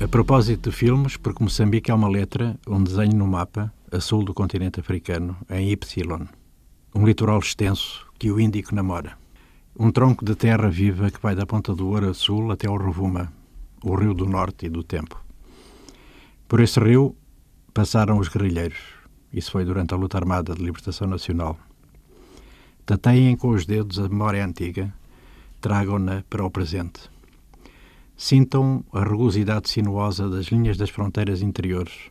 A propósito de filmes, porque Moçambique é uma letra, um desenho no mapa, a sul do continente africano, em Y. Um litoral extenso que o Índico namora. Um tronco de terra viva que vai da Ponta do Ouro a sul até ao Rovuma, o rio do norte e do tempo. Por esse rio passaram os guerrilheiros. Isso foi durante a luta armada de libertação nacional. Tateiem com os dedos a memória antiga, tragam-na para o presente sintam a rugosidade sinuosa das linhas das fronteiras interiores,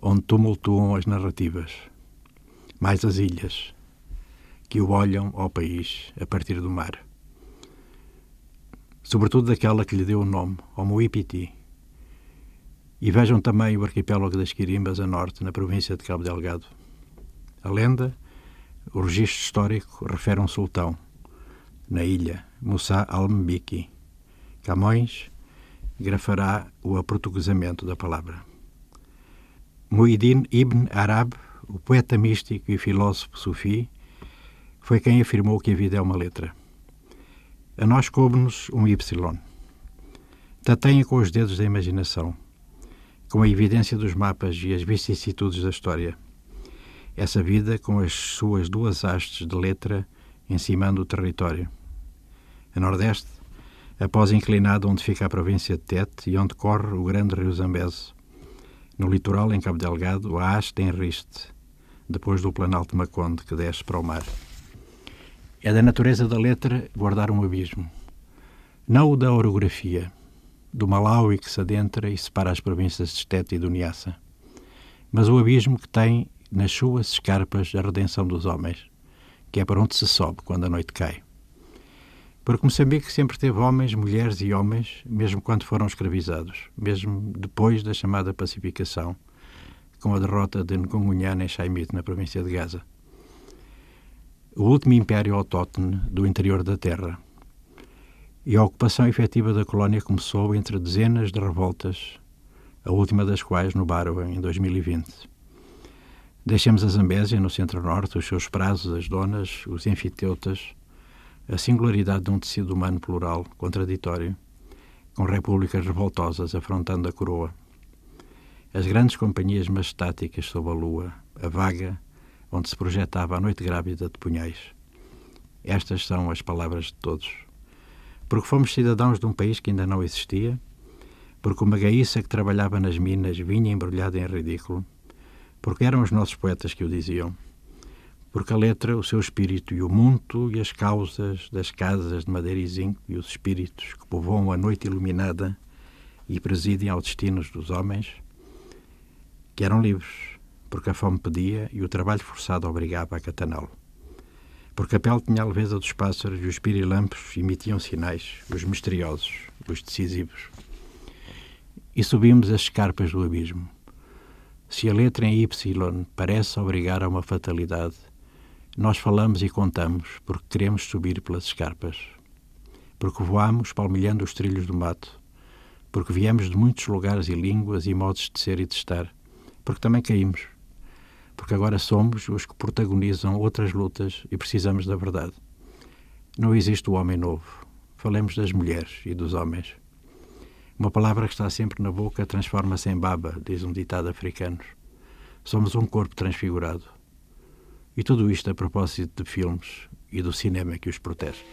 onde tumultuam as narrativas, mais as ilhas, que o olham ao país a partir do mar. Sobretudo daquela que lhe deu o nome, ao Muipiti. E vejam também o arquipélago das Quirimbas a norte, na província de Cabo Delgado. A lenda, o registro histórico, refere um sultão, na ilha, Musa al-Mbiki, Camões grafará o aportuguesamento da palavra. Muhyiddin Ibn Arab, o poeta místico e filósofo sufi, foi quem afirmou que a vida é uma letra. A nós coube-nos um Y. Tateia com os dedos da imaginação, com a evidência dos mapas e as vicissitudes da história. Essa vida com as suas duas hastes de letra encimando o território. A nordeste, após inclinado onde fica a província de Tete e onde corre o grande rio Zambeze. No litoral, em Cabo Delgado, a haste em Riste, depois do Planalto Maconde, que desce para o mar. É da natureza da letra guardar um abismo. Não o da orografia, do Malawi que se adentra e separa as províncias de Tete e do Niassa, mas o abismo que tem nas suas escarpas a redenção dos homens, que é para onde se sobe quando a noite cai. Porque Moçambique sempre teve homens, mulheres e homens, mesmo quando foram escravizados, mesmo depois da chamada pacificação, com a derrota de Ngongunhana em Chaimite, na província de Gaza. O último império autóctone do interior da terra. E a ocupação efetiva da colónia começou entre dezenas de revoltas, a última das quais no Baro, em 2020. Deixemos a Zambésia, no centro-norte, os seus prazos, as donas, os enfiteutas, a singularidade de um tecido humano plural, contraditório, com repúblicas revoltosas afrontando a coroa. As grandes companhias majestáticas sob a lua, a vaga, onde se projetava a noite grávida de punhais. Estas são as palavras de todos. Porque fomos cidadãos de um país que ainda não existia, porque uma gaíça que trabalhava nas minas vinha embrulhada em ridículo, porque eram os nossos poetas que o diziam, porque a letra, o seu espírito e o mundo e as causas das casas de madeira e zinco e os espíritos que povoam a noite iluminada e presidem aos destinos dos homens, que eram livres, porque a fome pedia e o trabalho forçado obrigava a cataná-lo. Porque a pele tinha a leveza dos pássaros e os pirilampos emitiam sinais, os misteriosos, os decisivos. E subimos as escarpas do abismo. Se a letra em Y parece obrigar a uma fatalidade, nós falamos e contamos porque queremos subir pelas escarpas, porque voamos palmilhando os trilhos do mato, porque viemos de muitos lugares e línguas e modos de ser e de estar, porque também caímos, porque agora somos os que protagonizam outras lutas e precisamos da verdade. Não existe o homem novo. Falemos das mulheres e dos homens. Uma palavra que está sempre na boca transforma-se em baba, diz um ditado africano. Somos um corpo transfigurado. E tudo isto a propósito de filmes e do cinema que os protege.